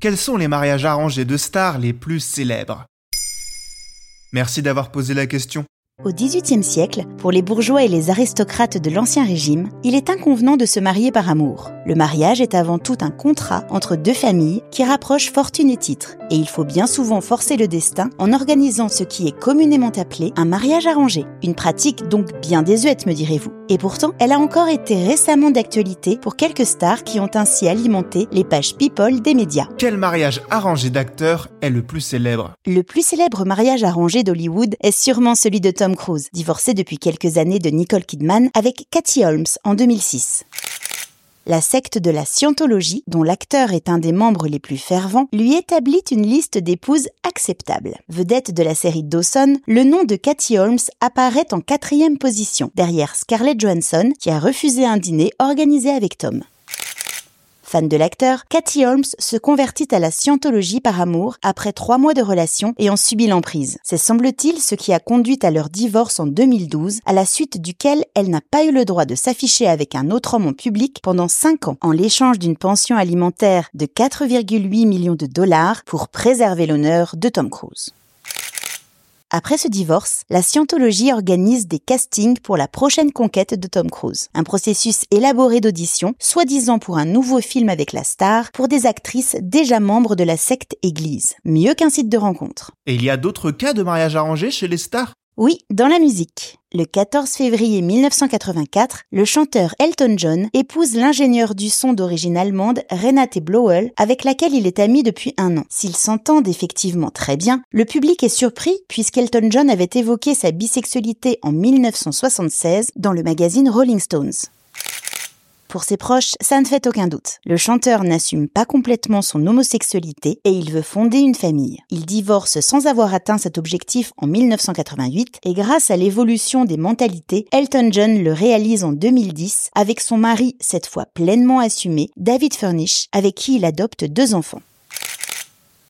Quels sont les mariages arrangés de stars les plus célèbres? Merci d'avoir posé la question. Au XVIIIe siècle, pour les bourgeois et les aristocrates de l'Ancien Régime, il est inconvenant de se marier par amour. Le mariage est avant tout un contrat entre deux familles qui rapprochent fortune et titre, et il faut bien souvent forcer le destin en organisant ce qui est communément appelé un mariage arrangé. Une pratique donc bien désuète, me direz-vous. Et pourtant, elle a encore été récemment d'actualité pour quelques stars qui ont ainsi alimenté les pages people des médias. Quel mariage arrangé d'acteurs est le plus célèbre? Le plus célèbre mariage arrangé d'Hollywood est sûrement celui de Tom Cruise, divorcé depuis quelques années de Nicole Kidman avec Cathy Holmes en 2006. La secte de la Scientologie, dont l'acteur est un des membres les plus fervents, lui établit une liste d'épouses acceptables. Vedette de la série Dawson, le nom de Cathy Holmes apparaît en quatrième position, derrière Scarlett Johansson, qui a refusé un dîner organisé avec Tom. Fan de l'acteur, Cathy Holmes se convertit à la scientologie par amour après trois mois de relation et en subit l'emprise. C'est semble-t-il ce qui a conduit à leur divorce en 2012, à la suite duquel elle n'a pas eu le droit de s'afficher avec un autre homme en public pendant cinq ans, en l'échange d'une pension alimentaire de 4,8 millions de dollars pour préserver l'honneur de Tom Cruise. Après ce divorce, la Scientologie organise des castings pour la prochaine conquête de Tom Cruise. Un processus élaboré d'audition, soi-disant pour un nouveau film avec la star, pour des actrices déjà membres de la secte Église. Mieux qu'un site de rencontre. Et il y a d'autres cas de mariage arrangé chez les stars? Oui, dans la musique. Le 14 février 1984, le chanteur Elton John épouse l'ingénieur du son d'origine allemande Renate Blowell, avec laquelle il est ami depuis un an. S'ils s'entendent effectivement très bien, le public est surpris puisqu'Elton John avait évoqué sa bisexualité en 1976 dans le magazine Rolling Stones. Pour ses proches, ça ne fait aucun doute. Le chanteur n'assume pas complètement son homosexualité et il veut fonder une famille. Il divorce sans avoir atteint cet objectif en 1988 et grâce à l'évolution des mentalités, Elton John le réalise en 2010 avec son mari, cette fois pleinement assumé, David Furnish, avec qui il adopte deux enfants.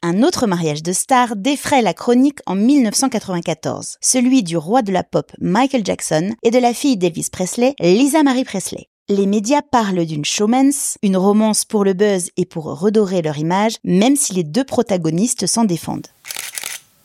Un autre mariage de stars défraie la chronique en 1994, celui du roi de la pop Michael Jackson et de la fille d'Elvis Presley, Lisa Marie Presley. Les médias parlent d'une showmance, une romance pour le buzz et pour redorer leur image, même si les deux protagonistes s'en défendent.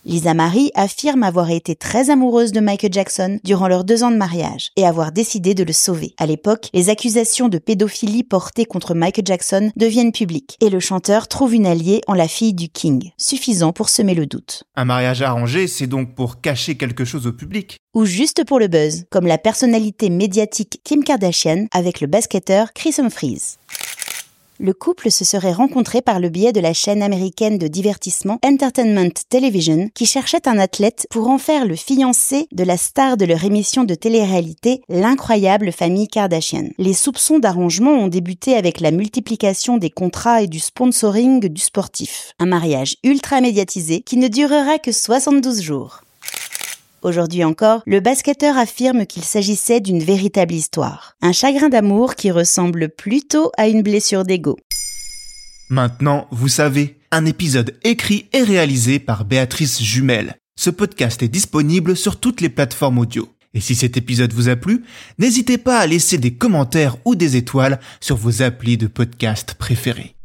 Lisa Marie affirme avoir été très amoureuse de Michael Jackson durant leurs deux ans de mariage et avoir décidé de le sauver. À l'époque, les accusations de pédophilie portées contre Michael Jackson deviennent publiques et le chanteur trouve une alliée en la fille du King, suffisant pour semer le doute. Un mariage arrangé, c'est donc pour cacher quelque chose au public Ou juste pour le buzz, comme la personnalité médiatique Kim Kardashian avec le basketteur Chris Humphries le couple se serait rencontré par le biais de la chaîne américaine de divertissement Entertainment Television qui cherchait un athlète pour en faire le fiancé de la star de leur émission de télé-réalité, l'incroyable famille Kardashian. Les soupçons d'arrangement ont débuté avec la multiplication des contrats et du sponsoring du sportif. Un mariage ultra médiatisé qui ne durera que 72 jours. Aujourd'hui encore, le basketteur affirme qu'il s'agissait d'une véritable histoire. Un chagrin d'amour qui ressemble plutôt à une blessure d'ego. Maintenant, vous savez, un épisode écrit et réalisé par Béatrice Jumel. Ce podcast est disponible sur toutes les plateformes audio. Et si cet épisode vous a plu, n'hésitez pas à laisser des commentaires ou des étoiles sur vos applis de podcast préférés.